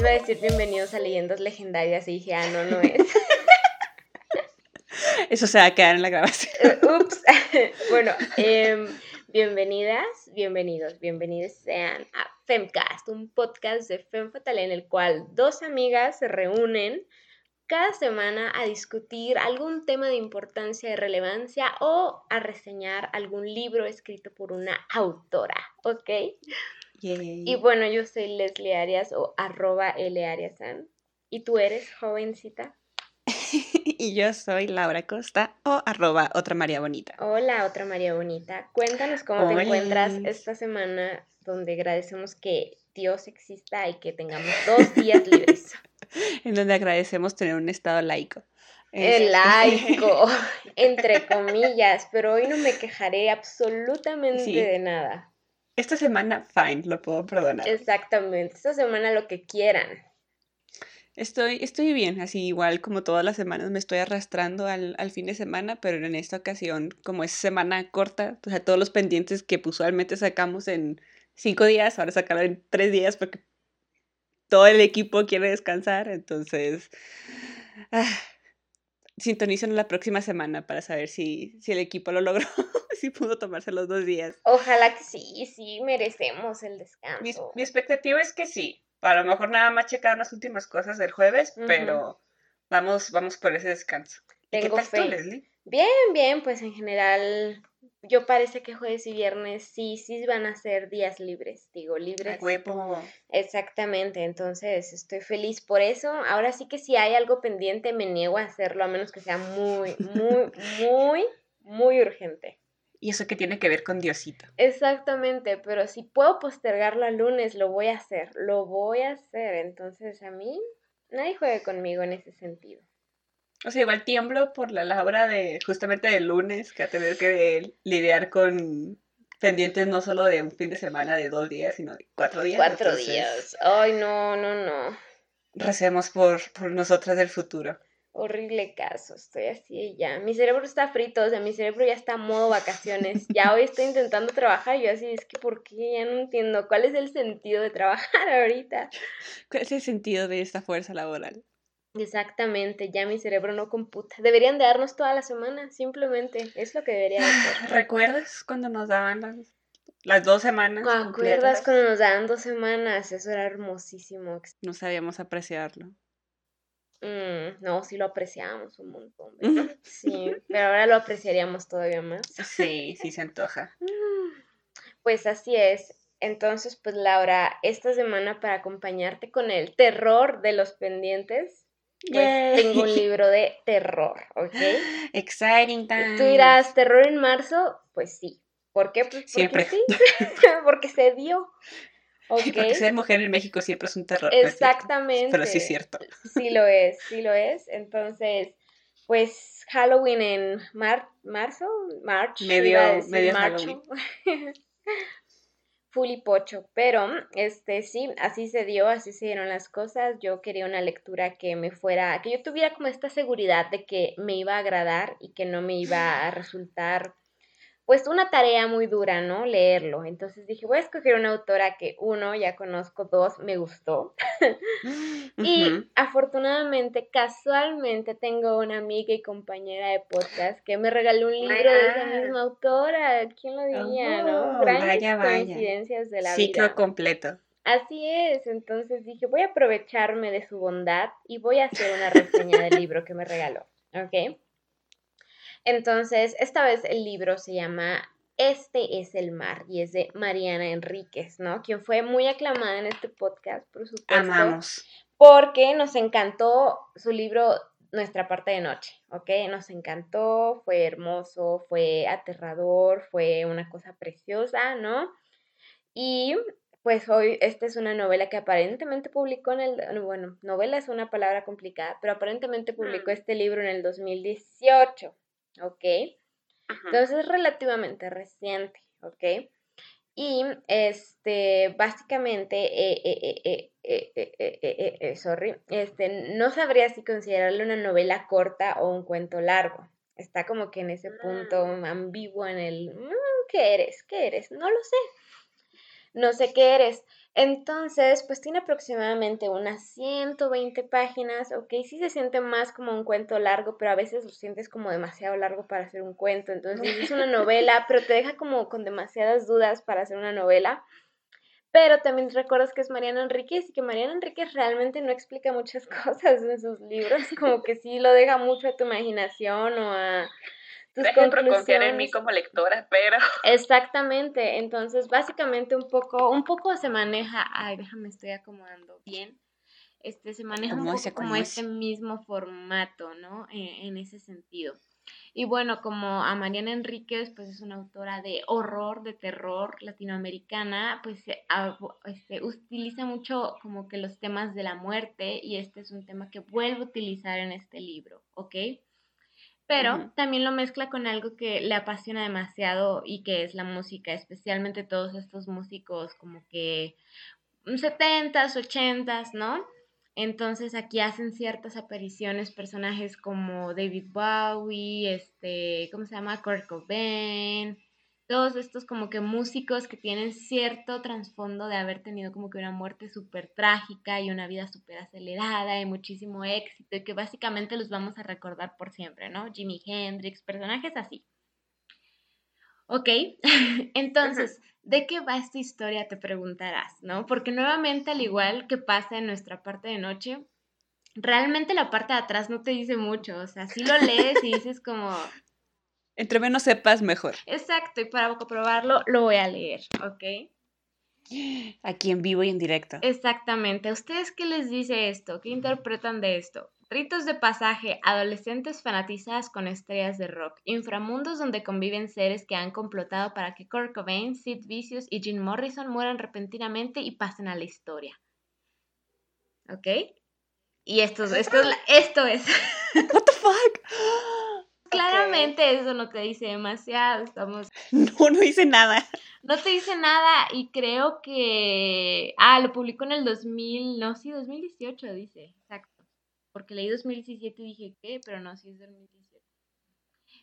Iba a decir bienvenidos a Leyendas Legendarias y dije, ah, no, no es. Eso se va a quedar en la grabación. Eh, ups. bueno, em, bienvenidas, bienvenidos, bienvenidos sean a Femcast, un podcast de Fem Fatal en el cual dos amigas se reúnen cada semana a discutir algún tema de importancia y relevancia o a reseñar algún libro escrito por una autora, ¿ok? Y bueno, yo soy Leslie Arias o arroba L Ariasan. ¿Y tú eres jovencita? y yo soy Laura Costa o arroba otra María Bonita. Hola, otra María Bonita. Cuéntanos cómo te encuentras esta semana donde agradecemos que Dios exista y que tengamos dos días libres. en donde agradecemos tener un estado laico. El este, laico, entre comillas, pero hoy no me quejaré absolutamente de nada. Esta semana, fine, lo puedo perdonar. Exactamente, esta semana lo que quieran. Estoy, estoy bien, así igual como todas las semanas me estoy arrastrando al, al, fin de semana, pero en esta ocasión, como es semana corta, o sea, todos los pendientes que usualmente sacamos en cinco días, ahora sacaron en tres días porque todo el equipo quiere descansar, entonces ah, sintonicen la próxima semana para saber si, si el equipo lo logró, si pudo tomarse los dos días. Ojalá que sí, sí, merecemos el descanso. Mi, expectativa es que sí. A lo mejor nada más checar unas últimas cosas del jueves, pero vamos, vamos por ese descanso. Tengo ¿Qué tal Leslie? Bien, bien, pues en general yo parece que jueves y viernes sí, sí van a ser días libres, digo, libres. Exactamente, entonces estoy feliz por eso. Ahora sí que si hay algo pendiente me niego a hacerlo a menos que sea muy, muy, muy, muy urgente. Y eso que tiene que ver con Diosito. Exactamente, pero si puedo postergarlo al lunes, lo voy a hacer, lo voy a hacer. Entonces a mí, nadie juegue conmigo en ese sentido. O sea, igual tiemblo por la labra de justamente del lunes, que a tener que lidiar con pendientes no solo de un fin de semana de dos días, sino de cuatro días. Cuatro días. Ay, no, no, no. Recemos por, por nosotras del futuro. Horrible caso, estoy así ya. Mi cerebro está frito, o sea, mi cerebro ya está a modo vacaciones. Ya hoy estoy intentando trabajar y yo así, es que ¿por qué? Ya no entiendo. ¿Cuál es el sentido de trabajar ahorita? ¿Cuál es el sentido de esta fuerza laboral? Exactamente, ya mi cerebro no computa. Deberían de darnos toda la semana, simplemente, es lo que debería hacer. ¿Recuerdas cuando nos daban las, las dos semanas? ¿Recuerdas cuando nos daban dos semanas? Eso era hermosísimo. No sabíamos apreciarlo. Mm, no, sí lo apreciábamos un montón. Sí, pero ahora lo apreciaríamos todavía más. Sí, sí se antoja. Pues así es. Entonces, pues Laura, esta semana para acompañarte con el terror de los pendientes, pues tengo un libro de terror, ¿ok? Exciting time. Tú dirás, ¿terror en marzo? Pues sí. ¿Por qué? Pues porque siempre. Sí. porque se dio. Okay. Porque ser mujer en México siempre es un terror. Exactamente. pero sí es cierto. Sí lo es, sí lo es. Entonces, pues Halloween en marzo, march, medio, medio Halloween. Pocho, pero este sí, así se dio, así se dieron las cosas. Yo quería una lectura que me fuera, que yo tuviera como esta seguridad de que me iba a agradar y que no me iba a resultar pues una tarea muy dura, ¿no? Leerlo. Entonces dije, voy a escoger una autora que uno, ya conozco, dos, me gustó. y afortunadamente, casualmente, tengo una amiga y compañera de podcast que me regaló un libro de esa misma autora. ¿Quién lo diría, no? Oh, Grandes coincidencias de la vida. Ciclo completo. Así es, entonces dije, voy a aprovecharme de su bondad y voy a hacer una reseña del libro que me regaló, ¿ok? Entonces, esta vez el libro se llama Este es el mar y es de Mariana Enríquez, ¿no? Quien fue muy aclamada en este podcast, por supuesto. Amamos. Porque nos encantó su libro Nuestra parte de noche, ¿ok? Nos encantó, fue hermoso, fue aterrador, fue una cosa preciosa, ¿no? Y pues hoy esta es una novela que aparentemente publicó en el, bueno, novela es una palabra complicada, pero aparentemente publicó mm. este libro en el 2018, ¿ok? Entonces es relativamente reciente, ¿ok? Y este, básicamente, eh, eh, eh, sorry, este, no sabría si considerarlo una novela corta o un cuento largo. Está como que en ese punto mm. ambiguo en el, mm, ¿qué eres? ¿Qué eres? No lo sé. no sé qué eres. Entonces, pues tiene aproximadamente unas 120 páginas, ok, sí se siente más como un cuento largo, pero a veces lo sientes como demasiado largo para hacer un cuento, entonces es una novela, pero te deja como con demasiadas dudas para hacer una novela. Pero también recuerdas que es Mariana Enríquez y que Mariana Enríquez realmente no explica muchas cosas en sus libros, como que sí lo deja mucho a tu imaginación o a tus Dejen confiar en mí como lectora, pero... Exactamente, entonces básicamente un poco, un poco se maneja, ay, déjame, estoy acomodando bien, este, se maneja un poco como este mismo formato, ¿no? E, en ese sentido. Y bueno, como a Mariana Enríquez, pues es una autora de horror, de terror latinoamericana, pues este, utiliza mucho como que los temas de la muerte y este es un tema que vuelve a utilizar en este libro, ¿ok? Pero también lo mezcla con algo que le apasiona demasiado y que es la música, especialmente todos estos músicos como que 70s, 80s, ¿no? Entonces aquí hacen ciertas apariciones personajes como David Bowie, este, ¿cómo se llama? Kurt Cobain, todos estos como que músicos que tienen cierto trasfondo de haber tenido como que una muerte súper trágica y una vida súper acelerada y muchísimo éxito y que básicamente los vamos a recordar por siempre, ¿no? Jimi Hendrix, personajes así. Ok, entonces, ¿de qué va esta historia? Te preguntarás, ¿no? Porque nuevamente, al igual que pasa en nuestra parte de noche, realmente la parte de atrás no te dice mucho, o sea, si lo lees y dices como... Entre menos sepas, mejor. Exacto, y para comprobarlo, lo voy a leer, ¿ok? Aquí en vivo y en directo. Exactamente. ¿A ustedes qué les dice esto? ¿Qué interpretan de esto? Ritos de pasaje, adolescentes fanatizadas con estrellas de rock, inframundos donde conviven seres que han complotado para que Kurt Cobain, Sid Vicious y Jim Morrison mueran repentinamente y pasen a la historia. ¿Ok? Y esto, esto, esto es. What the fuck? Claramente eso no te dice demasiado, estamos... No, no dice nada. No te dice nada y creo que... Ah, lo publicó en el 2000, no, sí, 2018 dice, exacto porque leí 2017 y dije, ¿qué? Pero no, sí es 2017.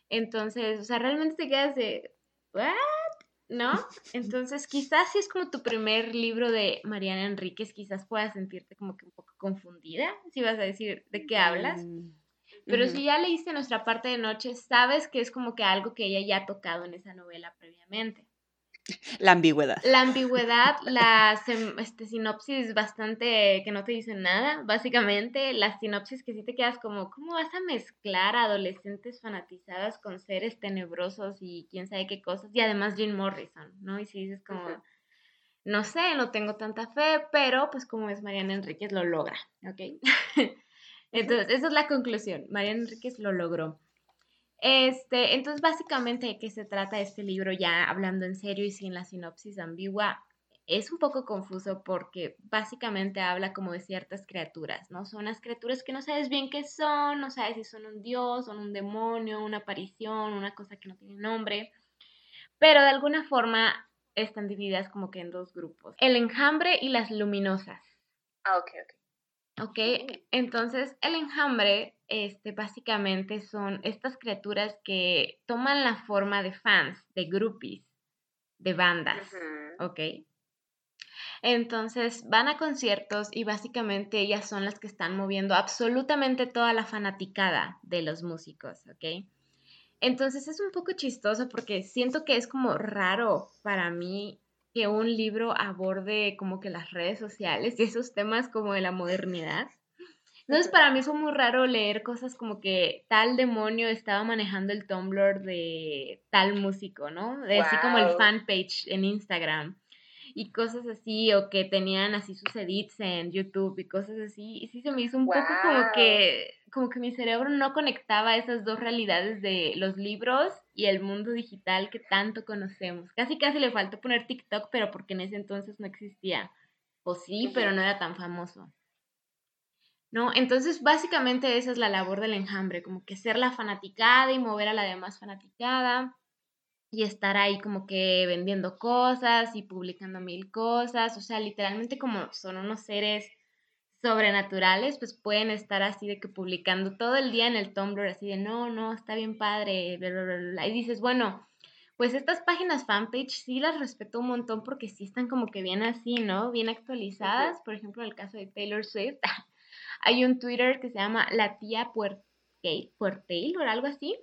Entonces, o sea, realmente te quedas de, ¿what? ¿No? Entonces, quizás si es como tu primer libro de Mariana Enríquez, quizás puedas sentirte como que un poco confundida, si vas a decir de qué hablas. Mm, Pero si ya leíste nuestra parte de noche, sabes que es como que algo que ella ya ha tocado en esa novela previamente. La ambigüedad. La ambigüedad, la este, sinopsis bastante que no te dicen nada, básicamente, la sinopsis que sí te quedas como, ¿cómo vas a mezclar adolescentes fanatizadas con seres tenebrosos y quién sabe qué cosas? Y además Jim Morrison, ¿no? Y si dices como, no sé, no tengo tanta fe, pero pues como es Mariana Enríquez, lo logra, ¿ok? Entonces, esa es la conclusión, Mariana Enríquez lo logró. Este, entonces, básicamente, ¿de qué se trata este libro? Ya hablando en serio y sin la sinopsis ambigua, es un poco confuso porque básicamente habla como de ciertas criaturas, ¿no? Son las criaturas que no sabes bien qué son, no sabes si son un dios, son un demonio, una aparición, una cosa que no tiene nombre, pero de alguna forma están divididas como que en dos grupos, el enjambre y las luminosas. Ah, ok, ok. Ok, entonces el enjambre, este, básicamente son estas criaturas que toman la forma de fans, de groupies, de bandas, ok. Entonces van a conciertos y básicamente ellas son las que están moviendo absolutamente toda la fanaticada de los músicos, ¿ok? Entonces es un poco chistoso porque siento que es como raro para mí que un libro aborde como que las redes sociales y esos temas como de la modernidad. Entonces para mí fue muy raro leer cosas como que tal demonio estaba manejando el Tumblr de tal músico, ¿no? De así como el fanpage en Instagram y cosas así, o que tenían así sus edits en YouTube y cosas así. Y sí se me hizo un poco como que, como que mi cerebro no conectaba esas dos realidades de los libros y el mundo digital que tanto conocemos. Casi casi le faltó poner TikTok, pero porque en ese entonces no existía. O sí, pero no era tan famoso. ¿No? Entonces, básicamente esa es la labor del enjambre, como que ser la fanaticada y mover a la demás fanaticada y estar ahí como que vendiendo cosas y publicando mil cosas, o sea, literalmente como son unos seres sobrenaturales, pues pueden estar así de que publicando todo el día en el Tumblr, así de, no, no, está bien padre, bla, bla, bla, y dices, bueno, pues estas páginas fanpage sí las respeto un montón porque sí están como que bien así, ¿no? Bien actualizadas. Por ejemplo, en el caso de Taylor Swift, hay un Twitter que se llama La Tía Puertail o algo así.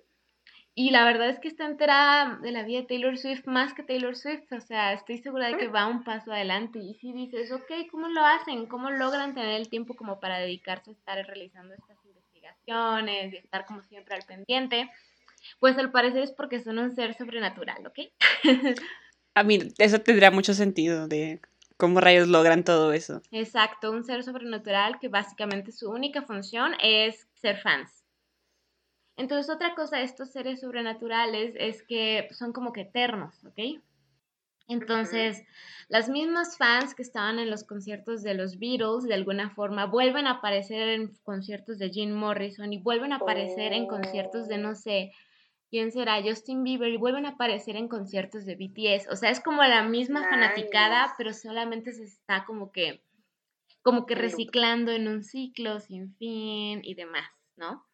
Y la verdad es que está enterada de la vida de Taylor Swift más que Taylor Swift. O sea, estoy segura de que va un paso adelante. Y si dices, ok, ¿cómo lo hacen? ¿Cómo logran tener el tiempo como para dedicarse a estar realizando estas investigaciones y estar como siempre al pendiente? Pues al parecer es porque son un ser sobrenatural, ¿ok? a mí, eso tendría mucho sentido de cómo rayos logran todo eso. Exacto, un ser sobrenatural que básicamente su única función es ser fans. Entonces, otra cosa de estos seres sobrenaturales es que son como que eternos, ¿ok? Entonces, las mismas fans que estaban en los conciertos de los Beatles, de alguna forma, vuelven a aparecer en conciertos de Jim Morrison y vuelven a aparecer en conciertos de, no sé, quién será, Justin Bieber, y vuelven a aparecer en conciertos de BTS. O sea, es como la misma fanaticada, pero solamente se está como que, como que reciclando en un ciclo sin fin y demás, ¿no?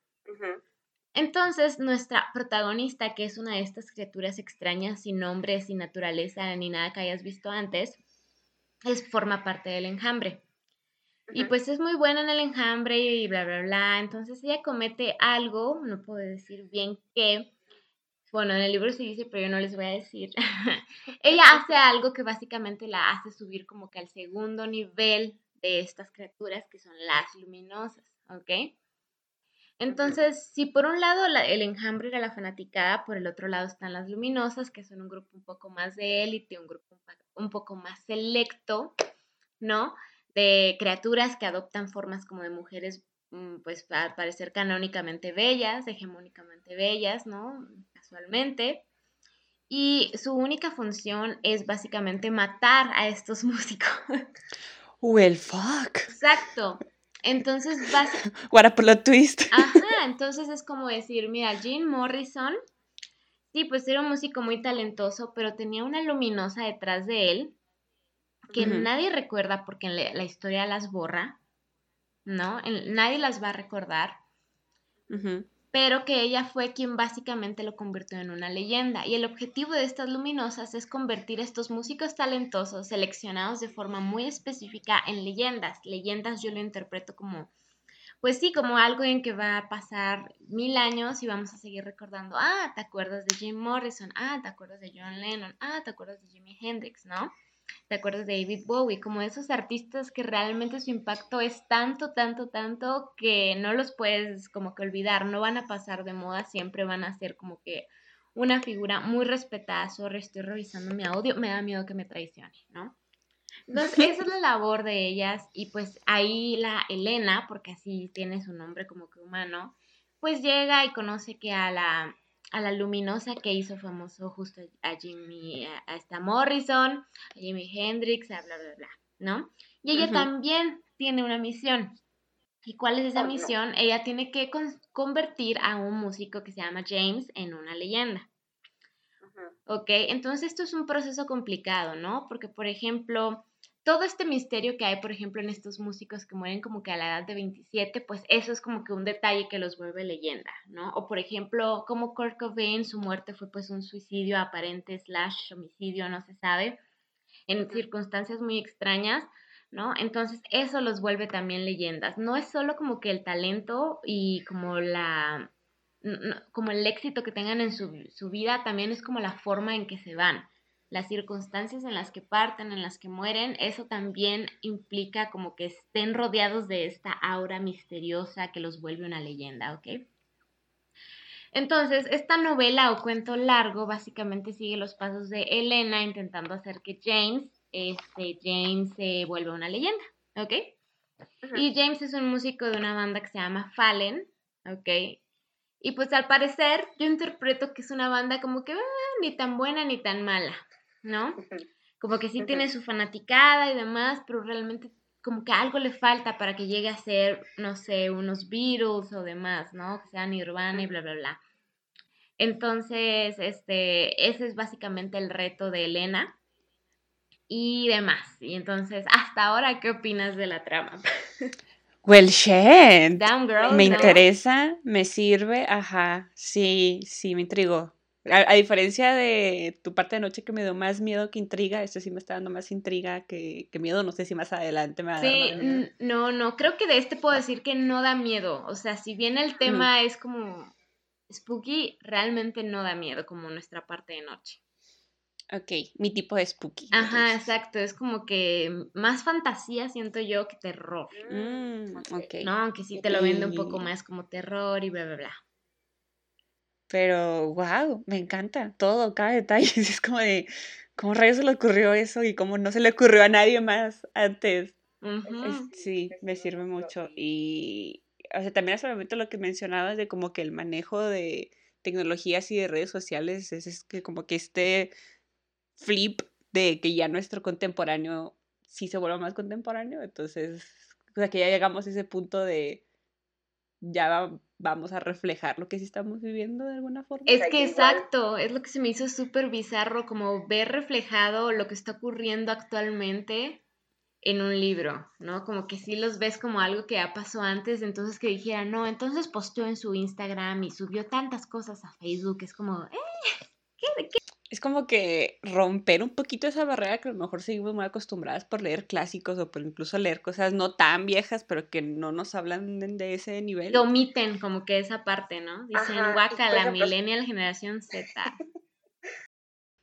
Entonces, nuestra protagonista, que es una de estas criaturas extrañas, sin nombre, sin naturaleza, ni nada que hayas visto antes, es, forma parte del enjambre. Y pues es muy buena en el enjambre y bla, bla, bla. Entonces ella comete algo, no puedo decir bien qué. Bueno, en el libro se dice, pero yo no les voy a decir. ella hace algo que básicamente la hace subir como que al segundo nivel de estas criaturas que son las luminosas, ¿ok? Entonces, si por un lado el enjambre era la fanaticada, por el otro lado están las luminosas, que son un grupo un poco más de élite, un grupo un poco más selecto, ¿no? De criaturas que adoptan formas como de mujeres, mm, pues al parecer canónicamente bellas, hegemónicamente bellas, ¿no? Casualmente. Y su única función es básicamente matar a estos músicos. Well, fuck. Exacto. Entonces vas. What a plot twist. Ajá, entonces es como decir, mira, Jim Morrison, sí, pues era un músico muy talentoso, pero tenía una luminosa detrás de él que nadie recuerda porque la, historia las borra, ¿no? nadie las va a recordar pero que ella fue quien básicamente lo convirtió en una leyenda. Y el objetivo de estas luminosas es convertir a estos músicos talentosos seleccionados de forma muy específica en leyendas. Leyendas yo lo interpreto como, pues sí, como algo en que va a pasar mil años y vamos a seguir recordando, ah, te acuerdas de Jim Morrison, ah, te acuerdas de John Lennon, ah, te acuerdas de Jimi Hendrix, ¿no? ¿Te acuerdas de David Bowie? Como esos artistas que realmente su impacto es tanto, tanto, tanto que no los puedes como que olvidar, no van a pasar de moda, siempre van a ser como que una figura muy respetada. Sorry, estoy revisando mi audio, me da miedo que me traicione, ¿no? Entonces, esa es la labor de ellas y pues ahí la Elena, porque así tiene su nombre como que humano, pues llega y conoce que a la a la luminosa que hizo famoso justo a Jimmy, a, esta Morrison, a Jimi Hendrix, a bla, bla, bla, ¿no? Y ella también tiene una misión. ¿Y cuál es esa oh, misión? Ella tiene que convertir a un músico que se llama James en una leyenda. ¿Ok? Entonces esto es un proceso complicado, ¿no? Porque, por ejemplo, todo este misterio que hay, por ejemplo, en estos músicos que mueren como que a la edad de 27, pues eso es como que un detalle que los vuelve leyenda, ¿no? O por ejemplo, como Kurt Cobain, su muerte fue pues un suicidio aparente slash homicidio, no se sabe, en circunstancias muy extrañas, ¿no? Entonces eso los vuelve también leyendas. No es solo como que el talento y como la como el éxito que tengan en su, su vida, también es como la forma en que se van las circunstancias en las que parten, en las que mueren, eso también implica como que estén rodeados de esta aura misteriosa que los vuelve una leyenda, ¿ok? Entonces, esta novela o cuento largo básicamente sigue los pasos de Elena intentando hacer que James, este, James se vuelva una leyenda, ¿ok? Y James es un músico de una banda que se llama Fallen, ¿ok? Y pues al parecer yo interpreto que es una banda como que ah, ni tan buena ni tan mala, ¿no? Como que sí tiene su fanaticada y demás, pero realmente como que algo le falta para que llegue a ser, no sé, unos Beatles o demás, ¿no? Que sean Nirvana y bla, bla, bla. Entonces, este, ese es básicamente el reto de Elena y demás. Y entonces, hasta ahora, ¿qué opinas de la trama? Well, shit. me interesa, me sirve, ajá, sí, sí, me intrigó. A, diferencia de tu parte de noche que me dio más miedo que intriga, este sí me está dando más intriga que, miedo. No sé si más adelante me va a dar Sí, no, no, creo que de este puedo decir que no da miedo. O sea, si bien el tema es como spooky, realmente no da miedo como nuestra parte de noche. Ok, mi tipo de spooky. Ajá, exacto. Es como que más fantasía siento yo que terror. Mm, okay. No, aunque sí te lo vende un poco más como terror y bla, bla, bla. Pero, wow, me encanta todo, cada detalle. Es como de, ¿cómo rayos se le ocurrió eso? Y cómo no se le ocurrió a nadie más antes. sí, me sirve mucho. Y, o sea, también hace un momento lo que mencionabas de como que el manejo de tecnologías y de redes sociales es, es que como que este flip de que ya nuestro contemporáneo sí se vuelva más contemporáneo. Entonces, o sea, que ya llegamos a ese punto de ya vamos a reflejar lo que sí estamos viviendo de alguna forma. Es que exacto, es lo que se me hizo súper bizarro, como ver reflejado lo que está ocurriendo actualmente en un libro, ¿no? Como que sí los ves como algo que ya pasó antes, entonces que dijera, no, entonces posteó en su Instagram y subió tantas cosas a Facebook, es como, eh, ¿qué, qué es como que romper un poquito esa barrera que a lo mejor seguimos muy acostumbradas por leer clásicos o por incluso leer cosas no tan viejas, pero que no nos hablan de, ese nivel. Lo omiten como que esa parte, ¿no? Dicen, guaca, la millennial generación Z.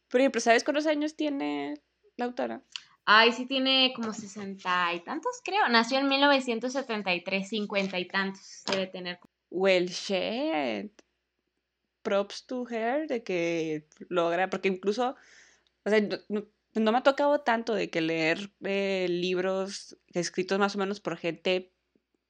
Por ejemplo, ¿sabes cuántos años tiene la autora? Ay, sí tiene como sesenta y tantos, creo. Nació en 1973, cincuenta y tantos debe tener. Well, shit props to her de que logra, porque incluso, o sea, no, me ha tocado tanto de que leer eh, libros escritos más o menos por gente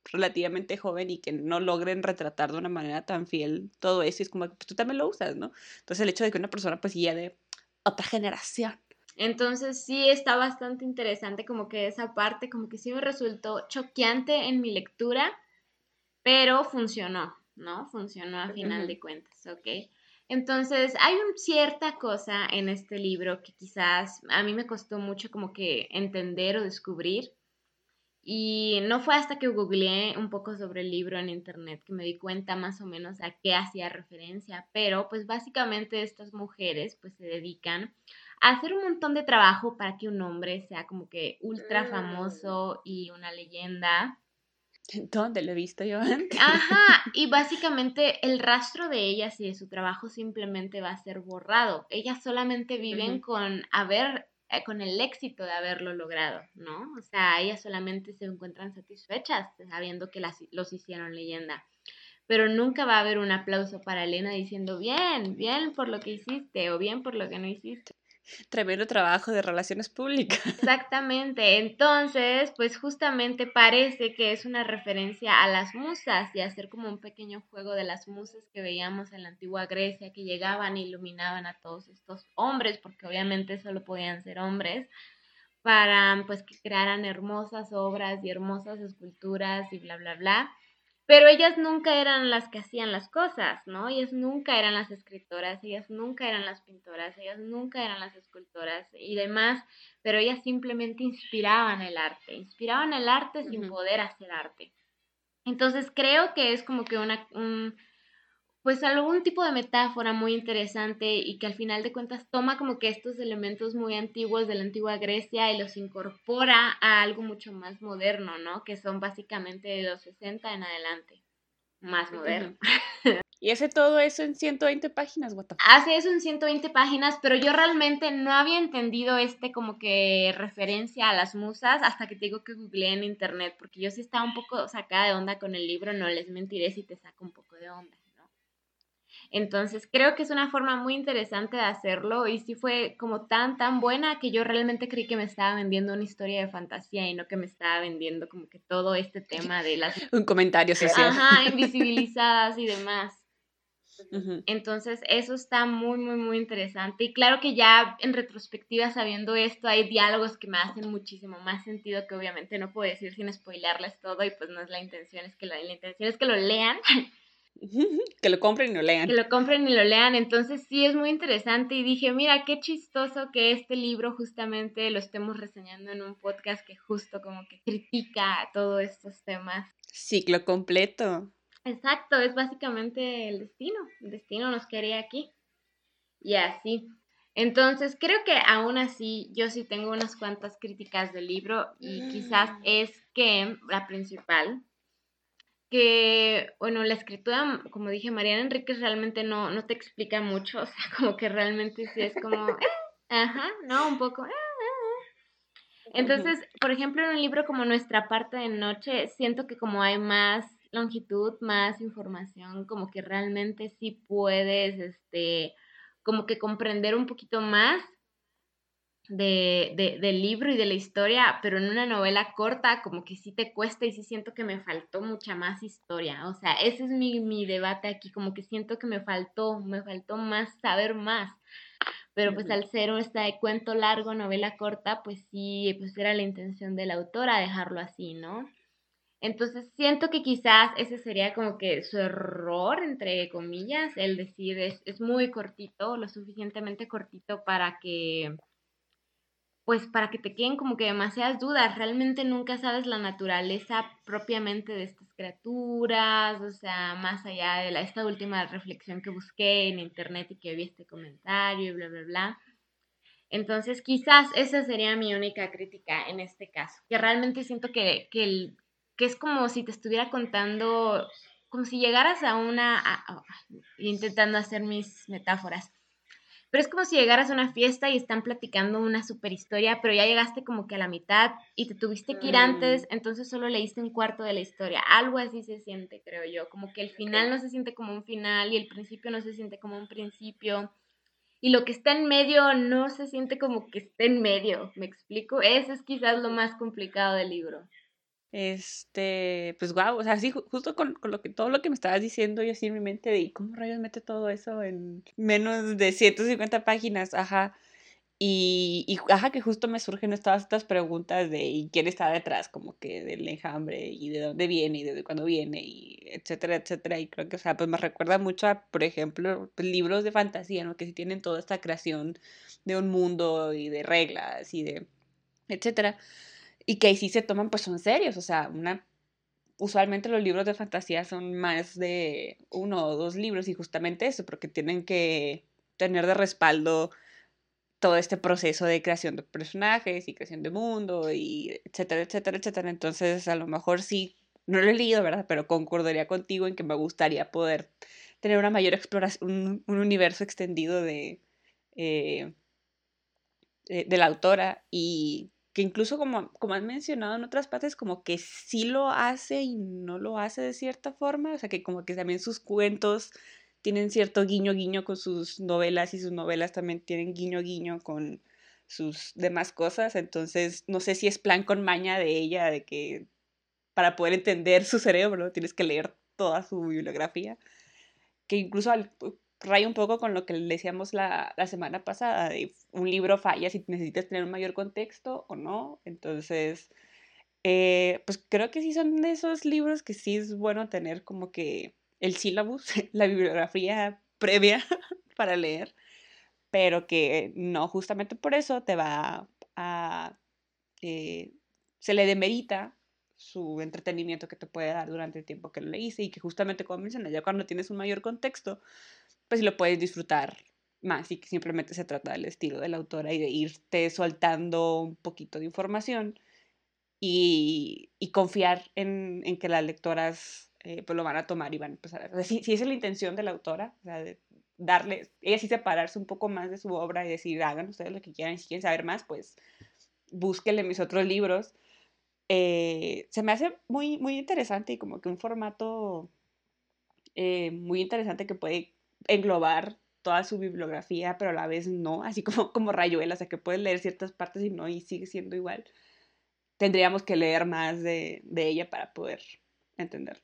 relativamente joven y que no logren retratar de una manera tan fiel todo eso, es como, pues tú también lo usas, ¿no? Entonces el hecho de que una persona pues ya de otra generación. Entonces sí está bastante interesante como que esa parte, como que sí me resultó choqueante en mi lectura, pero funcionó. ¿No? Funcionó a final de cuentas, ¿ok? Entonces, hay una cierta cosa en este libro que quizás a mí me costó mucho como que entender o descubrir. Y no fue hasta que googleé un poco sobre el libro en internet que me di cuenta más o menos a qué hacía referencia. Pero pues básicamente estas mujeres pues se dedican a hacer un montón de trabajo para que un hombre sea como que ultra mm. famoso y una leyenda ¿Dónde lo he visto yo antes? Ajá, y básicamente el rastro de ellas y de su trabajo simplemente va a ser borrado. Ellas solamente viven con haber, eh, con el éxito de haberlo logrado, ¿no? O sea, ellas solamente se encuentran satisfechas sabiendo que las, los hicieron leyenda. Pero nunca va a haber un aplauso para Elena diciendo, bien, bien por lo que hiciste o bien por lo que no hiciste. Tremendo trabajo de relaciones públicas. Exactamente. Entonces, pues justamente parece que es una referencia a las musas y hacer como un pequeño juego de las musas que veíamos en la antigua Grecia, que llegaban e iluminaban a todos estos hombres, porque obviamente solo podían ser hombres, para pues que crearan hermosas obras y hermosas esculturas y bla, bla, bla. Pero ellas nunca eran las que hacían las cosas, ¿no? Ellas nunca eran las escritoras, ellas nunca eran las pintoras, ellas nunca eran las escultoras y demás, pero ellas simplemente inspiraban el arte, inspiraban el arte sin poder hacer arte. Entonces creo que es como que una, un, pues algún tipo de metáfora muy interesante y que al final de cuentas toma como que estos elementos muy antiguos de la antigua Grecia y los incorpora a algo mucho más moderno, ¿no? Que son básicamente de los 60 en adelante, más moderno. Y hace todo eso en 120 páginas, what Hace eso en 120 páginas, pero yo realmente no había entendido este como que referencia a las musas hasta que te digo que googleé en internet, porque yo sí estaba un poco sacada de onda con el libro, no les mentiré si te saco un poco de onda. Entonces creo que es una forma muy interesante de hacerlo y sí fue como tan, tan buena que yo realmente creí que me estaba vendiendo una historia de fantasía y no que me estaba vendiendo como que todo este tema de las... Un comentario social. Ajá, invisibilizadas y demás. Entonces, eso está muy, muy, muy interesante. Y claro que ya en retrospectiva, sabiendo esto, hay diálogos que me hacen muchísimo más sentido que obviamente no puedo decir sin spoilearles todo y pues no es la intención, es que la intención es que lo lean que lo compren y lo lean. Que lo compren y lo lean. Entonces sí es muy interesante y dije, mira, qué chistoso que este libro justamente lo estemos reseñando en un podcast que justo como que critica todos estos temas. Ciclo completo. Exacto, es básicamente el destino. El destino nos quería aquí. y así. Entonces, creo que aún así yo sí tengo unas cuantas críticas del libro y quizás es que la principal, que, bueno, la escritura, como dije, Mariana Enríquez realmente no, no te explica mucho, o sea, como que realmente sí es como, eh, ajá, ¿no? Un poco, eh, eh, Entonces, por ejemplo, en un libro como Nuestra parte de noche, siento que como hay más longitud, más información, como que realmente sí puedes, este, como que comprender un poquito más de, del libro y de la historia, pero en una novela corta como que sí te cuesta y sí siento que me faltó mucha más historia. O sea, ese es mi, mi debate aquí, como que siento que me faltó, me faltó más saber más. Pero pues al ser un este cuento largo, novela corta, pues sí, pues era la intención de la autora dejarlo así, ¿no? Entonces siento que quizás ese sería como que su error, entre comillas, el decir es, es muy cortito, lo suficientemente cortito para que, pues para que te queden como que demasiadas dudas. Realmente nunca sabes la naturaleza propiamente de estas criaturas, o sea, más allá de la, esta última reflexión que busqué en internet y que vi este comentario y bla, bla, bla. Entonces, quizás esa sería mi única crítica en este caso, que realmente siento que, que el, que es como si te estuviera contando, como si llegaras a una, intentando hacer mis metáforas, pero es como si llegaras a una fiesta y están platicando una super historia, pero ya llegaste como que a la mitad y te tuviste que ir antes, mm. entonces solo leíste un cuarto de la historia. Algo así se siente, creo yo, como que el final no se siente como un final y el principio no se siente como un principio. Y lo que está en medio no se siente como que está en medio, ¿me explico? Eso es quizás lo más complicado del libro. Este, pues guau, o sea, sí, justo con, con, lo que, todo lo que me estabas diciendo, yo así en mi mente de, ¿cómo rayos mete todo eso en menos de 150 páginas? Ajá. Y, y ajá, que justo me surgen todas estas preguntas de ¿y quién está detrás? Como que del enjambre y de dónde viene y de cuándo viene y etcétera, etcétera. Y creo que, o sea, pues me recuerda mucho a, por ejemplo, pues, libros de fantasía, ¿no? Que sí tienen toda esta creación de un mundo y de reglas y de etcétera y que ahí sí se toman, pues son serios, o sea, una, usualmente los libros de fantasía son más de uno o dos libros y justamente eso, porque tienen que tener de respaldo todo este proceso de creación de personajes y creación de mundo y etcétera, etcétera, etcétera. Entonces, a lo mejor sí, no lo he leído, ¿verdad? Pero concordaría contigo en que me gustaría poder tener una mayor exploración, un, universo extendido de, eh, de, de, la autora y que incluso como, como han mencionado en otras partes, como que sí lo hace y no lo hace de cierta forma, o sea que como que también sus cuentos tienen cierto guiño guiño con sus novelas y sus novelas también tienen guiño guiño con sus demás cosas, entonces no sé si es plan con maña de ella, de que para poder entender su cerebro tienes que leer toda su bibliografía, que incluso al, raya un poco con lo que decíamos la, la, semana pasada, de un libro falla si necesitas tener un mayor contexto o no. Entonces, eh, pues creo que sí son esos libros que sí es bueno tener como que el sílabus, la bibliografía previa para leer, pero que no justamente por eso te va a... Eh, se le demerita su entretenimiento que te puede dar durante el tiempo que lo leíste y que justamente como mencioné, ya cuando tienes un mayor contexto, pues lo puedes disfrutar más y que simplemente se trata del estilo de la autora y de irte soltando un poquito de información y, y confiar en, en, que las lectoras eh, pues lo van a tomar y van a empezar a... si, si esa es la intención de la autora, o sea, de darle, ella sí separarse un poco más de su obra y decir, hagan ustedes lo que quieran, si quieren saber más, pues búsquenle mis otros libros. Eh, se me hace muy, muy interesante y como que un formato eh, muy interesante que puede englobar toda su bibliografía, pero a la vez no, así como, como Rayuela, o sea, que puedes leer ciertas partes y no, y sigue siendo igual. Tendríamos que leer más de, de ella para poder entender.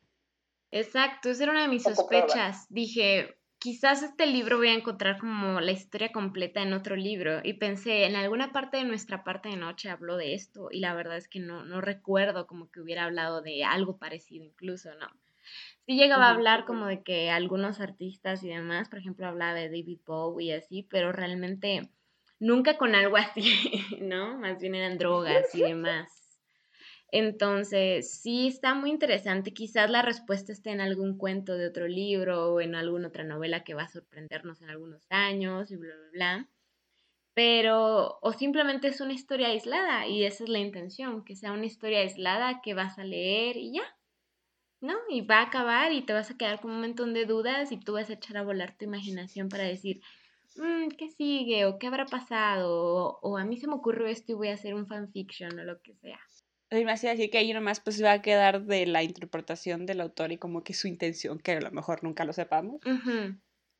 Exacto, esa era una de mis sospechas. Dije, quizás este libro voy a encontrar como la historia completa en otro libro. Y pensé, en alguna parte de nuestra parte de noche habló de esto. Y la verdad es que no, no recuerdo como que hubiera hablado de algo parecido incluso, ¿no? Sí llegaba a hablar como de que algunos artistas y demás, por ejemplo, hablaba de David Bowie y así, pero realmente nunca con algo así, ¿no? Más bien eran drogas y demás. Entonces, sí está muy interesante. Quizás la respuesta esté en algún cuento de otro libro o en alguna otra novela que va a sorprendernos en algunos años y bla, bla, bla. Pero, o simplemente es una historia aislada y esa es la intención, que sea una historia aislada que vas a leer y ya, ¿no? Y va a acabar y te vas a quedar con un montón de dudas y tú vas a echar a volar tu imaginación para decir, mm, ¿qué sigue? ¿O qué habrá pasado? O, a mí se me ocurrió esto y voy a hacer un fanfiction o lo que sea. Me hacía decir que ahí nomás pues va a quedar de la interpretación del autor y como que su intención, que a lo mejor nunca lo sepamos.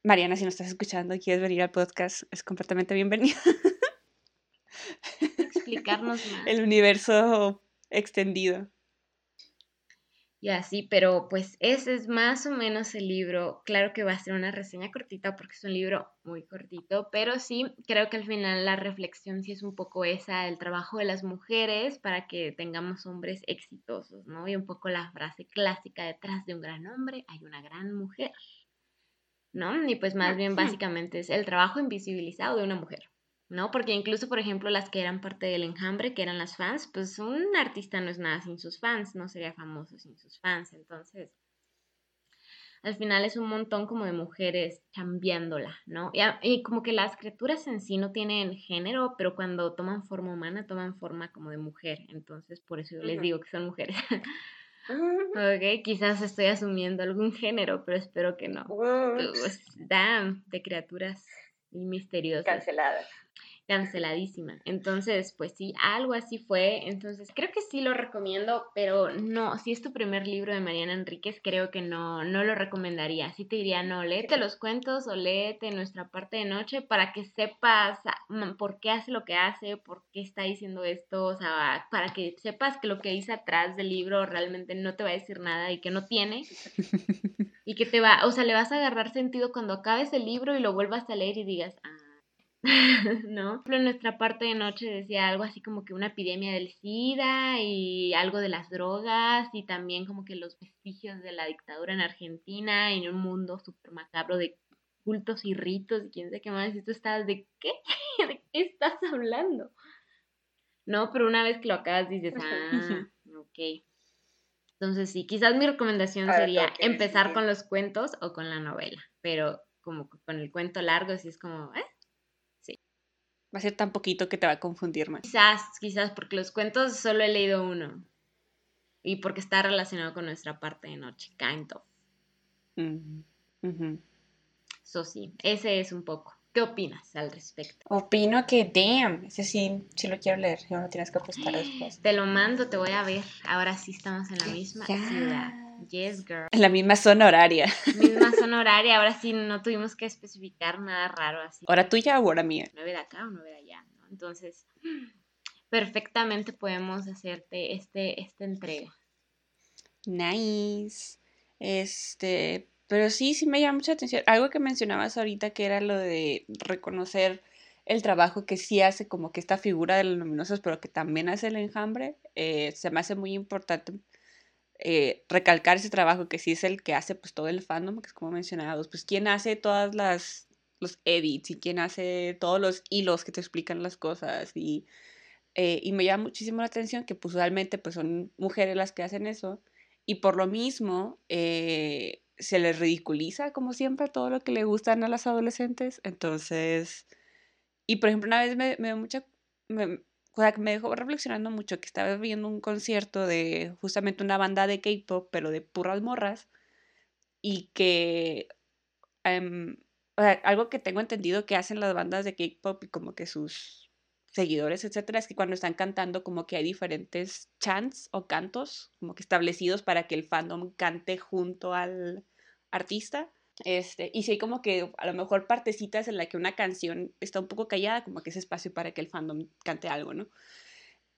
Mariana, si nos estás escuchando y quieres venir al podcast, es completamente bienvenida. Explicarnos más. El universo extendido. Y así, pero pues ese es más o menos el libro. Claro que va a ser una reseña cortita porque es un libro muy cortito, pero sí creo que al final la reflexión sí es un poco esa, el trabajo de las mujeres para que tengamos hombres exitosos, ¿no? Y un poco la frase clásica detrás de un gran hombre hay una gran mujer, ¿no? Y pues más bien básicamente es el trabajo invisibilizado de una mujer. ¿No? Porque incluso, por ejemplo, las que eran parte del enjambre, que eran las fans, pues un artista no es nada sin sus fans, no sería famoso sin sus fans. Entonces, al final es un montón como de mujeres cambiándola, ¿no? Y, como que las criaturas en sí no tienen género, pero cuando toman forma humana, toman forma como de mujer. Entonces, por eso yo les digo que son mujeres. ok, quizás estoy asumiendo algún género, pero espero que no. Pues, damn, de criaturas y misteriosas. Canceladas canceladísima. Entonces, pues sí, algo así fue. Entonces, creo que sí lo recomiendo, pero no, si es tu primer libro de Mariana Enríquez, creo que no, no lo recomendaría. Sí te diría, no, léete los cuentos o léete nuestra parte de noche para que sepas mm, por qué hace lo que hace, por qué está diciendo esto, o sea, para que sepas que lo que dice atrás del libro realmente no te va a decir nada y que no tiene. y que te va, o sea, le vas a agarrar sentido cuando acabes el libro y lo vuelvas a leer y digas, ah, ¿no? En nuestra parte de noche decía algo así como que una epidemia del SIDA y algo de las drogas y también como que los vestigios de la dictadura en Argentina en un mundo súper macabro de cultos y ritos y quién sabe qué más. Y tú estás de qué? ¿De qué estás hablando? No, pero una vez que lo acabas dices, ah, ok. Entonces sí, quizás mi recomendación sería empezar con los cuentos o con la novela, pero como con el cuento largo, sí es como, ¿eh? Va a ser tan poquito que te va a confundir más. Quizás, quizás, porque los cuentos solo he leído uno. Y porque está relacionado con nuestra parte de noche, kind of. Eso sí, ese es un poco. ¿Qué opinas al respecto? Opino que, damn, ese sí, sí lo quiero leer, no tienes que apostar después. Te lo mando, te voy a ver. Ahora sí estamos en la misma ciudad. Yes, girl. En la misma zona horaria. Misma zona horaria, ahora sí no tuvimos que especificar nada raro así. ¿Hora tuya o hora mía? Nueve de acá o nueve de allá, ¿no? Entonces, perfectamente podemos hacerte este, esta entrega. Nice. Este, pero sí, sí me llama mucha atención. Algo que mencionabas ahorita que era lo de reconocer el trabajo que sí hace como que esta figura de los luminosos, pero que también hace el enjambre, eh, se me hace muy importante eh, recalcar ese trabajo que sí es el que hace pues todo el fandom, que es como mencionados, pues quién hace todas las los edits y quién hace todos los hilos que te explican las cosas y, eh, y me llama muchísimo la atención que pues usualmente pues son mujeres las que hacen eso y por lo mismo eh, se les ridiculiza como siempre todo lo que le gustan a las adolescentes. Entonces y por ejemplo una vez me, me dio mucha o sea, que me dejó reflexionando mucho que estaba viendo un concierto de justamente una banda de K-pop, pero de puras morras, y que em, o sea, algo que tengo entendido que hacen las bandas de K-pop y como que sus seguidores, etcétera, es que cuando están cantando como que hay diferentes chants o cantos como que establecidos para que el fandom cante junto al artista. Este, y si hay como que a lo mejor partecitas en la que una canción está un poco callada, como que es espacio para que el fandom cante algo, ¿no?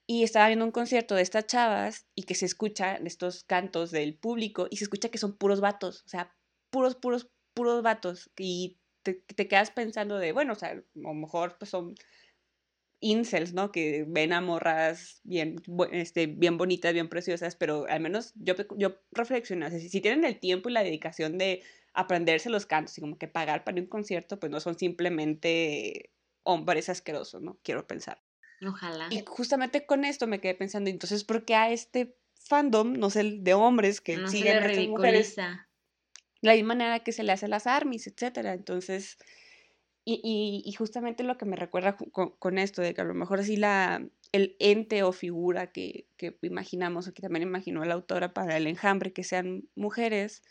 Y estaba viendo un concierto de estas chavas y que se escuchan estos cantos del público y se escucha que son puros vatos, o sea, puros, puros, puros vatos. Y te, te quedas pensando de, bueno, o sea, a lo mejor pues son incels, ¿no? Que ven a morras bien, este, bien bonitas, bien preciosas, pero al menos yo, yo reflexiono, si, si tienen el tiempo y la dedicación de aprenderse los cantos y como que pagar para un concierto, pues no son simplemente hombres asquerosos, ¿no? Quiero pensar. Ojalá. Y justamente con esto me quedé pensando, entonces, ¿por qué a este fandom, no sé, de hombres que no siguen a estas mujeres, la misma manera que se le hace a las armies, etcétera? Entonces, y, y- y justamente lo que me recuerda con, con esto, de que a lo mejor así la, el ente o figura que, que imaginamos, o que también imaginó la autora para el enjambre, que sean mujeres,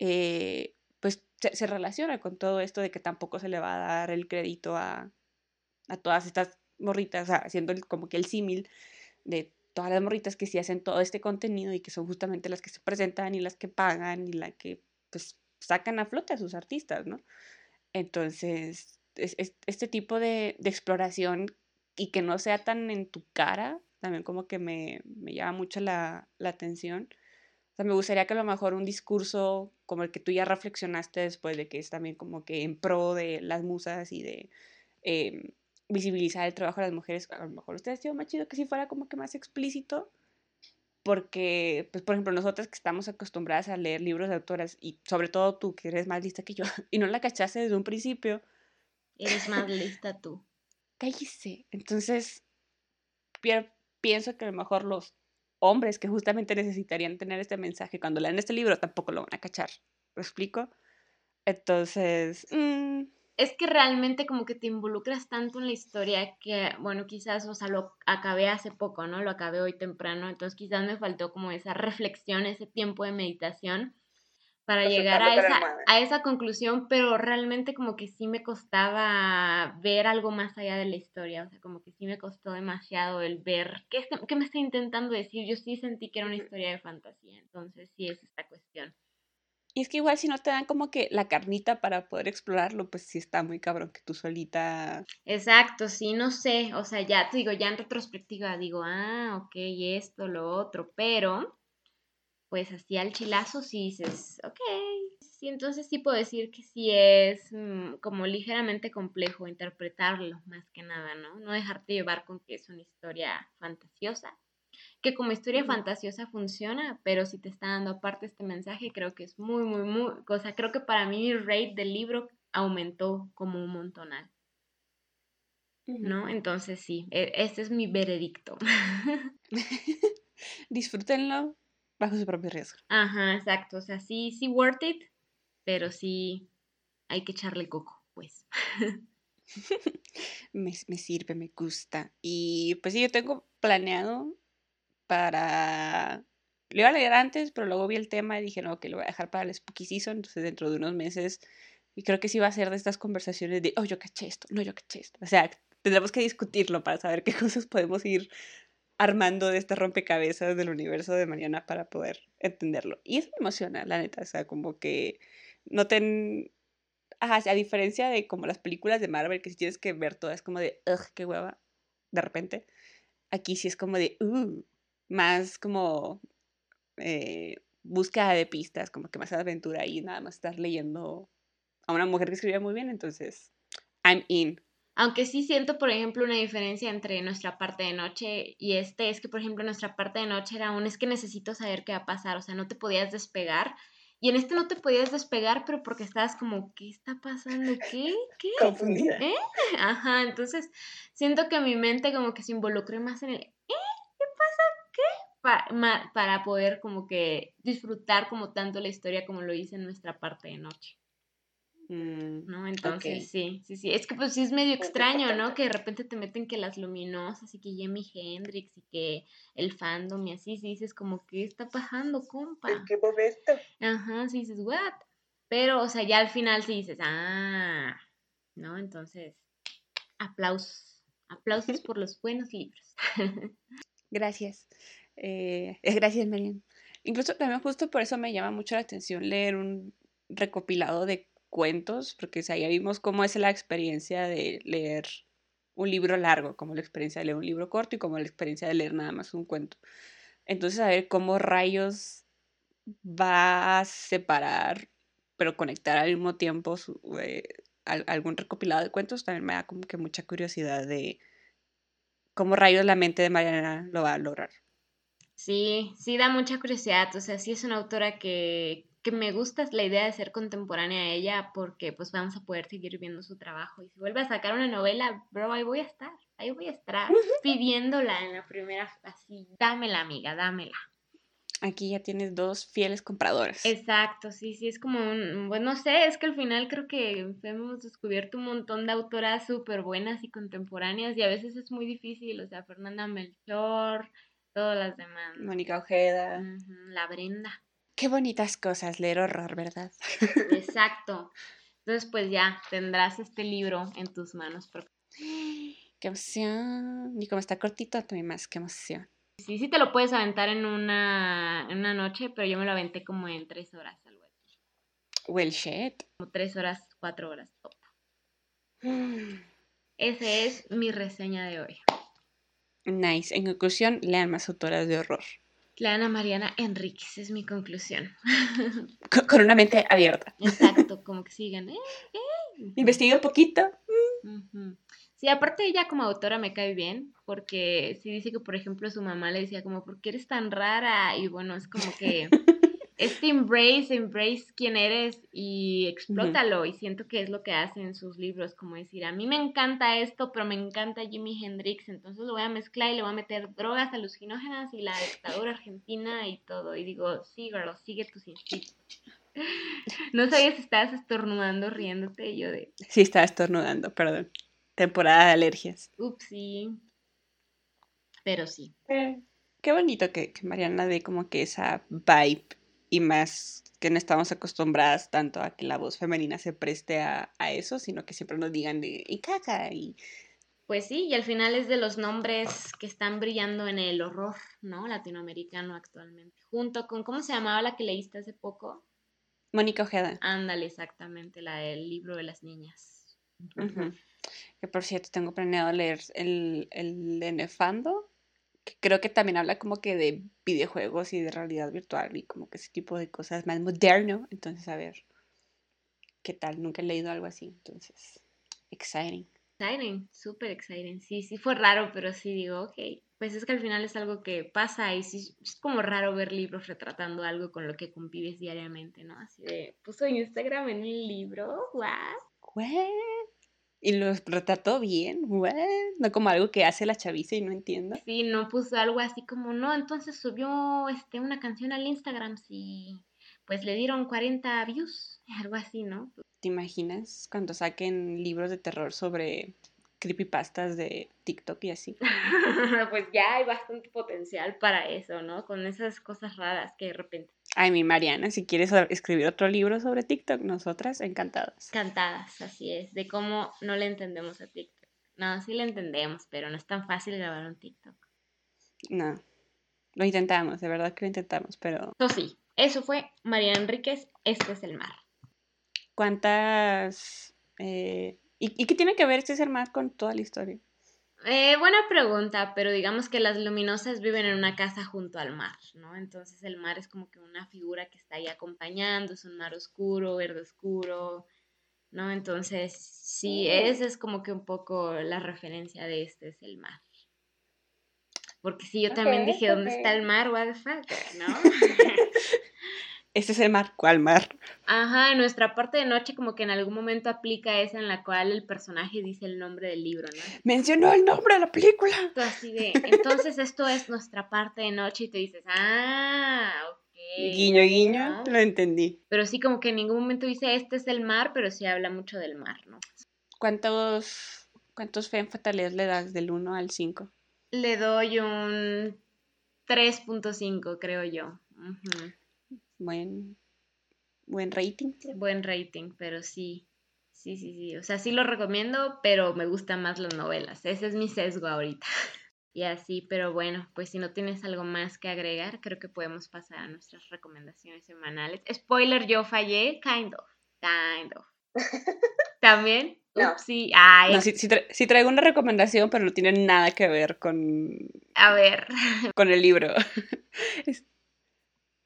eh, pues se, relaciona con todo esto de que tampoco se le va a dar el crédito a, a todas estas morritas, haciendo como que el símil de todas las morritas que sí hacen todo este contenido y que son justamente las que se presentan y las que pagan y las que pues sacan a flote a sus artistas, ¿no? Entonces, es- es- este tipo de, de exploración y que no sea tan en tu cara, también como que me, me llama mucho la, la atención. Sea, me gustaría que a lo mejor un discurso como el que tú ya reflexionaste después de que es también como que en pro de las musas y de em, visibilizar el trabajo de las mujeres, a lo mejor ustedes sido más chido que si fuera como que más explícito, porque, pues, por ejemplo, nosotras que estamos acostumbradas a leer libros de autoras y sobre todo tú que eres más lista que yo y no la cachaste desde un principio, Eres más lista tú. cállese. Entonces, pi- pienso que a lo mejor los hombres que justamente necesitarían tener este mensaje cuando lean este libro tampoco lo van a cachar. ¿Lo explico? Entonces, mm, Es que realmente como que te involucras tanto en la historia que, bueno, quizás, o sea, lo acabé hace poco, ¿no? Lo acabé hoy temprano, entonces quizás me faltó como esa reflexión, ese tiempo de meditación para llegar a esa, a esa conclusión, pero realmente como que sí me costaba ver algo más allá de la historia, o sea, como que sí me costó demasiado el ver qué, está- qué me está intentando decir. Yo sí sentí que era una historia de fantasía, entonces sí es esta cuestión. y es que igual si no te dan como que la carnita para poder explorarlo, pues sí está muy cabrón que tú solita... Exacto, sí, no sé, o sea, ya te digo, ya en retrospectiva digo, ah, ok, esto, lo otro, pero pues así al chilazo sí dices, ok, sí, entonces sí puedo decir que sí es mm, como ligeramente complejo interpretarlo, más que nada, ¿no? No dejarte llevar con que es una historia fantasiosa, que como historia fantasiosa funciona, pero si te está dando aparte este mensaje, creo que es muy, muy, muy, o sea, creo que para mí mi rate del libro aumentó como un montonal. ¿no? Entonces sí, e- este es mi veredicto. Disfrútenlo bajo su propio riesgo. Ajá, exacto. O sea, sí, sí worth it, pero sí hay que echarle coco, pues. Me, me sirve, me gusta. Y pues sí, yo tengo planeado para... Lo iba a leer antes, pero luego vi el tema y dije, no, que lo voy a dejar para el Spooky Season. Entonces, dentro de unos meses, y creo que sí va a ser de estas conversaciones de, oh, yo caché esto, no, yo caché esto. O sea, tendremos que discutirlo para saber qué cosas podemos ir armando de este rompecabezas del universo de Mariana para poder entenderlo. Y eso me emociona, la neta. O sea, como que no ten... Ajá, a diferencia de como las películas de Marvel, que si tienes que ver todas, como de, ugh, qué hueva, de repente. Aquí sí es como de, uh, más como eh, búsqueda de pistas, como que más aventura y nada más estar leyendo a una mujer que escribía muy bien, entonces, I'm in. Aunque sí siento, por ejemplo, una diferencia entre nuestra parte de noche y este, es que, por ejemplo, nuestra parte de noche era un, es que necesito saber qué va a pasar, o sea, no te podías despegar. Y en este no te podías despegar, pero porque estabas como, ¿qué está pasando? ¿Qué? ¿Qué? Confundida. ¿Eh? Ajá, entonces siento que mi mente como que se involucró más en el, ¿eh? ¿Qué pasa? ¿Qué? Pa- ma- para poder como que disfrutar como tanto la historia como lo hice en nuestra parte de noche. Mm, ¿no? Entonces, sí, sí, sí. Es que pues sí es medio extraño, ¿no? Que de repente te meten que las luminosas y que Jimi Hendrix y que el fandom y así, sí dices como, ¿qué está pasando, compa? qué momento? Ajá, sí dices, ¿what? Pero, o sea, ya al final sí dices, ah, ¿no? Entonces, aplausos. Aplausos por los buenos libros. Gracias. Eh, eh, gracias, Marian. Incluso también justo por eso me llama mucho la atención leer un recopilado de cuentos, porque ya vimos cómo es la experiencia de leer un libro largo, como la experiencia de leer un libro corto y como la experiencia de leer nada más un cuento. Entonces, a ver cómo rayos va a separar, pero conectar al mismo tiempo su- eh, al- algún recopilado de cuentos, también me da como que mucha curiosidad de cómo rayos la mente de Mariana lo va a lograr. Sí, sí da mucha curiosidad, o sea, sí es una autora que que me gusta la idea de ser contemporánea a ella porque pues vamos a poder seguir viendo su trabajo. Y si vuelve a sacar una novela, bro, ahí voy a estar, ahí voy a estar pidiéndola en la primera, así, dámela amiga, dámela. Aquí ya tienes dos fieles compradores. Exacto, sí, sí, es como un, bueno, no sé, es que al final creo que hemos descubierto un montón de autoras súper buenas y contemporáneas y a veces es muy difícil, o sea, Fernanda Melchor, todas las demás. Mónica Ojeda. la Brenda. Qué bonitas cosas leer horror, ¿verdad? Exacto. Entonces, pues ya tendrás este libro en tus manos. Qué emoción. Y como está cortito, también más, qué emoción. Sí, sí te lo puedes aventar en una, en una noche, pero yo me lo aventé como en tres horas, algo así. Well, shit. Como tres horas, cuatro horas. Top. Esa es mi reseña de hoy. Nice. En conclusión, lean más autoras de horror. Lean Mariana Enríquez, es mi conclusión. Con, una mente abierta. Exacto, como que sigan. ¿eh? ¿Eh? Un poquito. Sí, aparte ella como autora me cae bien, porque sí dice que, por ejemplo, su mamá le decía como, ¿por qué eres tan rara? Y bueno, es como que este embrace, embrace quién eres y explótalo. Y siento que es lo que hace en sus libros, como decir, a mí me encanta esto, pero me encanta Jimi Hendrix, entonces lo voy a mezclar y le voy a meter drogas alucinógenas y la dictadura argentina y todo. Y digo, sí, girl, sigue tus instintos. No sabía si estabas estornudando, riéndote, y yo de... Sí, estaba estornudando, perdón. Temporada de alergias. Ups, sí. Pero sí. Eh, qué bonito que, que Mariana dé como que esa vibe y más que no estamos acostumbradas tanto a que la voz femenina se preste a, eso, sino que siempre nos digan de y caca y pues sí, y al final es de los nombres que están brillando en el horror, ¿no? Latinoamericano actualmente. Junto con, ¿cómo se llamaba la que leíste hace poco? Mónica Ojeda. Ándale, exactamente, la del libro de las niñas. Que por cierto, tengo planeado leer el, el de Nefando, creo que también habla como que de videojuegos y de realidad virtual y como que ese tipo de cosas más moderno. Entonces, a ver, ¿qué tal? Nunca he leído algo así. Entonces, exciting. Exciting, súper exciting. Sí, sí fue raro, pero sí digo, ok. Pues es que al final es algo que pasa y sí, es como raro ver libros retratando algo con lo que convives diariamente, ¿no? Así de, puso Instagram en un libro, what? What? Y lo retrató bien, no como algo que hace la chaviza y no entiendo. Sí, no puso algo así como, no, entonces subió este, una canción al Instagram, sí, pues le dieron 40 views, algo así, ¿no? ¿Te imaginas cuando saquen libros de terror sobre creepypastas de TikTok y así. pues ya hay bastante potencial para eso, ¿no? Con esas cosas raras que de repente. Ay, mi Mariana, si quieres escribir otro libro sobre TikTok, nosotras encantadas. Encantadas, así es, de cómo no le entendemos a TikTok. No, sí le entendemos, pero no es tan fácil grabar un TikTok. No, lo intentamos, de verdad que lo intentamos, pero... Eso sí, eso fue María Enríquez, este es el mar. ¿Cuántas eh, ¿Y, qué tiene que ver este ser más con toda la historia? Eh, buena pregunta, pero digamos que las luminosas viven en una casa junto al mar, ¿no? Entonces el mar es como que una figura que está ahí acompañando, es un mar oscuro, verde oscuro, ¿no? Entonces, sí, oh. esa es como que un poco la referencia de este es el mar. Porque sí, yo también dije, ¿dónde está el mar? What the fuck, ¿no? Este es el mar, ¿cuál mar? Ajá, en nuestra parte de noche como que en algún momento aplica esa en la cual el personaje dice el nombre del libro, ¿no? Mencionó el nombre de la película. así de, entonces esto es nuestra parte de noche y tú dices, ah, ok. Guiño, guiño, lo entendí. Pero sí como que en ningún momento dice, este es el mar, pero sí habla mucho del mar, ¿no? ¿Cuántos, cuántos fe fatales le das del 1 al 5? Le doy un 3.5, creo yo. Buen, buen rating. Buen rating, pero sí. Sí, sí, sí. O sea, sí lo recomiendo, pero me gustan más las novelas. Ese es mi sesgo ahorita. y así, pero bueno, pues si no tienes algo más que agregar, creo que podemos pasar a nuestras recomendaciones semanales. Spoiler, yo fallé, kind of, kind of. ¿También? No. sí, Ay. No, sí, traigo una recomendación, pero no tiene nada que ver con... A ver. Con el libro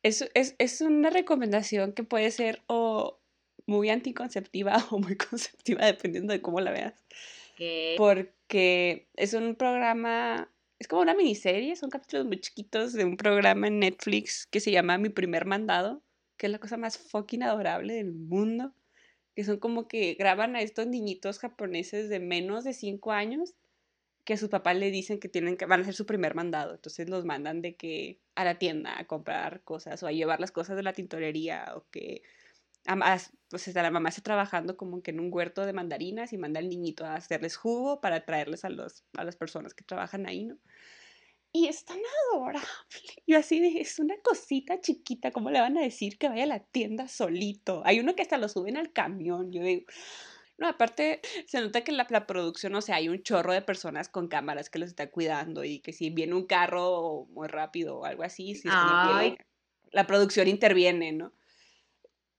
es, es, es una recomendación que puede ser o muy anticonceptiva o muy conceptiva, dependiendo de cómo la veas. Porque es un programa, es como una miniserie, son capítulos muy chiquitos de un programa en Netflix que se llama Mi primer mandado, que es la cosa más fucking adorable del mundo, que son como que graban a estos niñitos japoneses de menos de 5 años que sus papás le dicen que tienen que van a hacer su primer mandado, entonces los mandan de que a la tienda a comprar cosas o a llevar las cosas de la tintorería o que pues la mamá está trabajando como que en un huerto de mandarinas y manda al niñito a hacerles jugo para traerles a, los, a las personas que trabajan ahí, ¿no? Y es tan adorable. Yo así de, es una cosita chiquita, ¿cómo le van a decir que vaya a la tienda solito? Hay uno que hasta lo suben al camión. Yo digo, no, aparte se nota que la, la producción, o sea, hay un chorro de personas con cámaras que los está cuidando y que si viene un carro muy rápido o algo así, si la producción interviene, ¿no?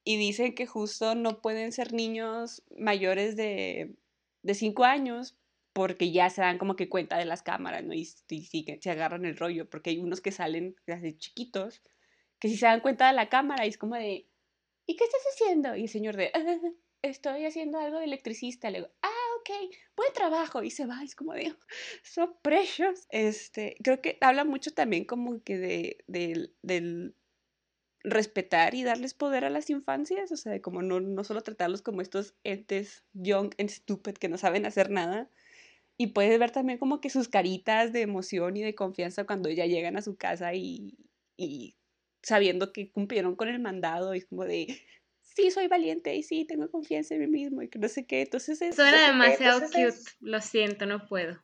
Y dicen que justo no pueden ser niños mayores de, de cinco años porque ya se dan como que cuenta de las cámaras, ¿no? Y, y, se agarran el rollo, porque hay unos que salen desde chiquitos, que si se dan cuenta de la cámara y es como de, ¿y qué estás haciendo? Y el señor de, ah, estoy haciendo algo de electricista. Le digo, ah, ok, buen trabajo. Y se va, es como de, so precious. Este, creo que habla mucho también como que de, de, del respetar y darles poder a las infancias, o sea, de como no, no solo tratarlos como estos entes young and stupid que no saben hacer nada, y puedes ver también como que sus caritas de emoción y de confianza cuando ya llegan a su casa y, y sabiendo que cumplieron con el mandado y como de, sí, soy valiente y sí, tengo confianza en mí mismo y que no sé qué. Entonces es... Suena demasiado cute, lo siento, no puedo.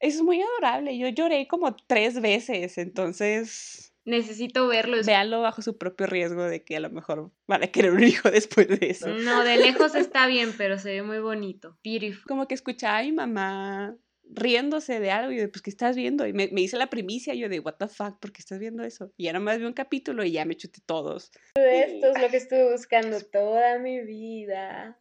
Es muy adorable, yo lloré como tres veces, entonces necesito verlo. Véanlo bajo su propio riesgo de que a lo mejor van a querer un hijo después de eso. No, de lejos está bien, pero se ve muy bonito. Beautiful. Como que escuchaba a mi mamá riéndose de algo y yo de, pues, ¿qué estás viendo? Y me, me hice la primicia y yo de, what the fuck, ¿por qué estás viendo eso? Y ya nomás vi un capítulo y ya me chuté todos. Esto es lo que estuve buscando toda mi vida.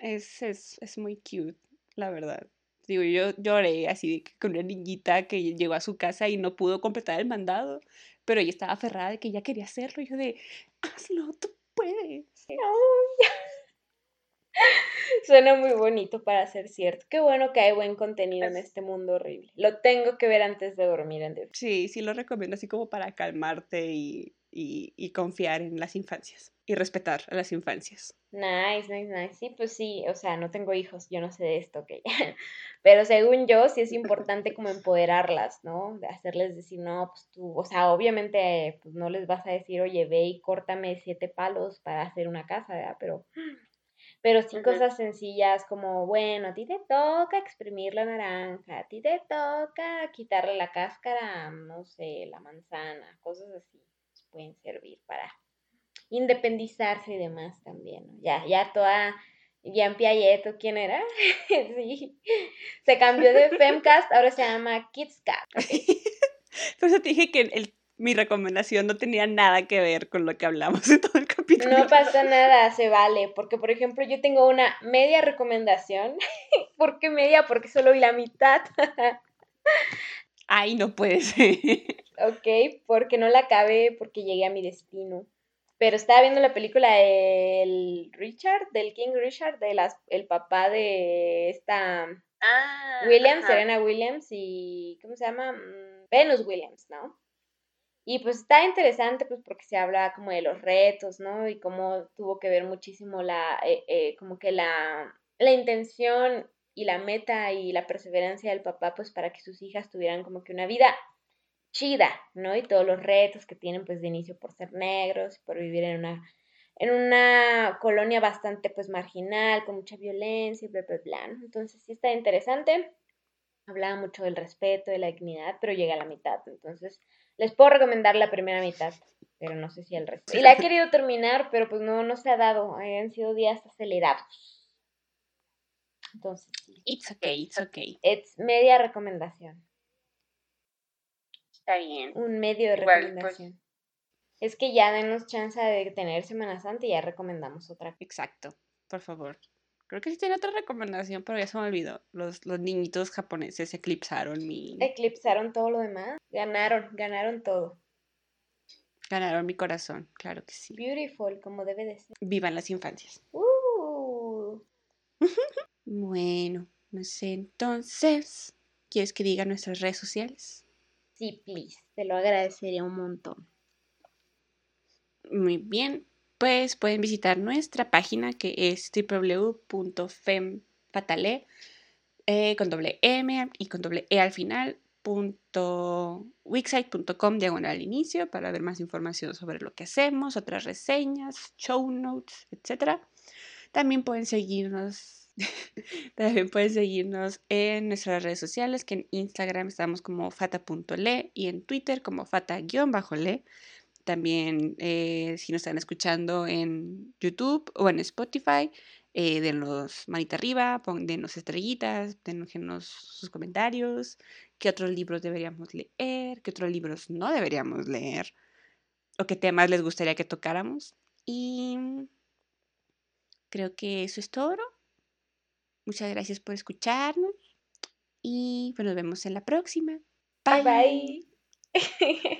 Es, es, es muy cute, la verdad. Digo, yo lloré así con una niñita que llegó a su casa y no pudo completar el mandado, pero ella estaba aferrada de que ya quería hacerlo. Y yo de, hazlo, tú puedes. Suena muy bonito para ser cierto. Qué bueno que hay buen contenido en este mundo horrible. Lo tengo que ver antes de dormir. En sí, sí lo recomiendo así como para calmarte y, y confiar en las infancias y respetar a las infancias. Nice, nice, nice. Sí, pues sí, o sea, no tengo hijos, yo no sé de esto, ok. Pero según yo, sí es importante como empoderarlas, ¿no? De hacerles decir, no, pues tú, o sea, obviamente, pues no les vas a decir, oye, ve y córtame siete palos para hacer una casa, ¿verdad? Pero, pero sí cosas sencillas como, bueno, a ti te toca exprimir la naranja, a ti te toca quitarle la cáscara, no sé, la manzana, cosas así, pues pueden servir para independizarse y demás también, ¿no? Ya, ya toda, Jean Piaget, quién era? sí, se cambió de Femcast, ahora se llama KidsCast. Por eso te dije que el, mi recomendación no tenía nada que ver con lo que hablamos en todo el capítulo. No pasa nada, se vale, porque por ejemplo yo tengo una media recomendación. ¿Por qué media? Porque solo vi la mitad. Ay, no puede ser. Ok, porque no la acabé, porque llegué a mi destino. Pero estaba viendo la película del Richard, del King Richard, de las, el papá de esta ah, Williams, Serena Williams y ¿cómo se llama? Mm, Venus Williams, ¿no? Y pues está interesante pues porque se habla como de los retos, ¿no? Y cómo tuvo que ver muchísimo la, eh, eh, como que la, la intención y la meta y la perseverancia del papá pues para que sus hijas tuvieran como que una vida chida, ¿no? Y todos los retos que tienen pues de inicio por ser negros, por vivir en una, en una colonia bastante pues marginal, con mucha violencia y bla, bla, bla. Entonces sí está interesante. Hablaba mucho del respeto, de la dignidad, pero llega a la mitad. Entonces les puedo recomendar la primera mitad, pero no sé si el resto. Y la he querido terminar, pero pues no, no se ha dado. Han sido días acelerados. Entonces, it's okay, it's okay. Es media recomendación. Está bien. Un medio de pues recomendación. Es que ya denos chance de tener Semana Santa y ya recomendamos otra. Exacto, por favor. Creo que sí tiene otra recomendación, pero ya se me olvidó. Los, los niñitos japoneses eclipsaron mi... Eclipsaron todo lo demás. Ganaron, ganaron todo. Ganaron mi corazón, claro que sí. Beautiful, como debe de ser. Vivan las infancias. Uh. bueno, no sé, entonces, ¿quieres que diga nuestras redes sociales? Sí, please, te lo agradecería un montón. Muy bien, pues pueden visitar nuestra página que es www.femfatale eh, con doble M y con doble E al final wixsite.com diagonal al inicio para ver más información sobre lo que hacemos, otras reseñas, show notes, etc. También pueden seguirnos también pueden seguirnos en nuestras redes sociales, que en Instagram estamos como fata.le y en Twitter como fata-le. También eh, si nos están escuchando en YouTube o en Spotify, eh, denos manita arriba, denos estrellitas, denos sus comentarios, qué otros libros deberíamos leer, qué otros libros no deberíamos leer, o qué temas les gustaría que tocáramos. Y creo que eso es todo. Muchas gracias por escucharnos y pues nos vemos en la próxima. Bye bye.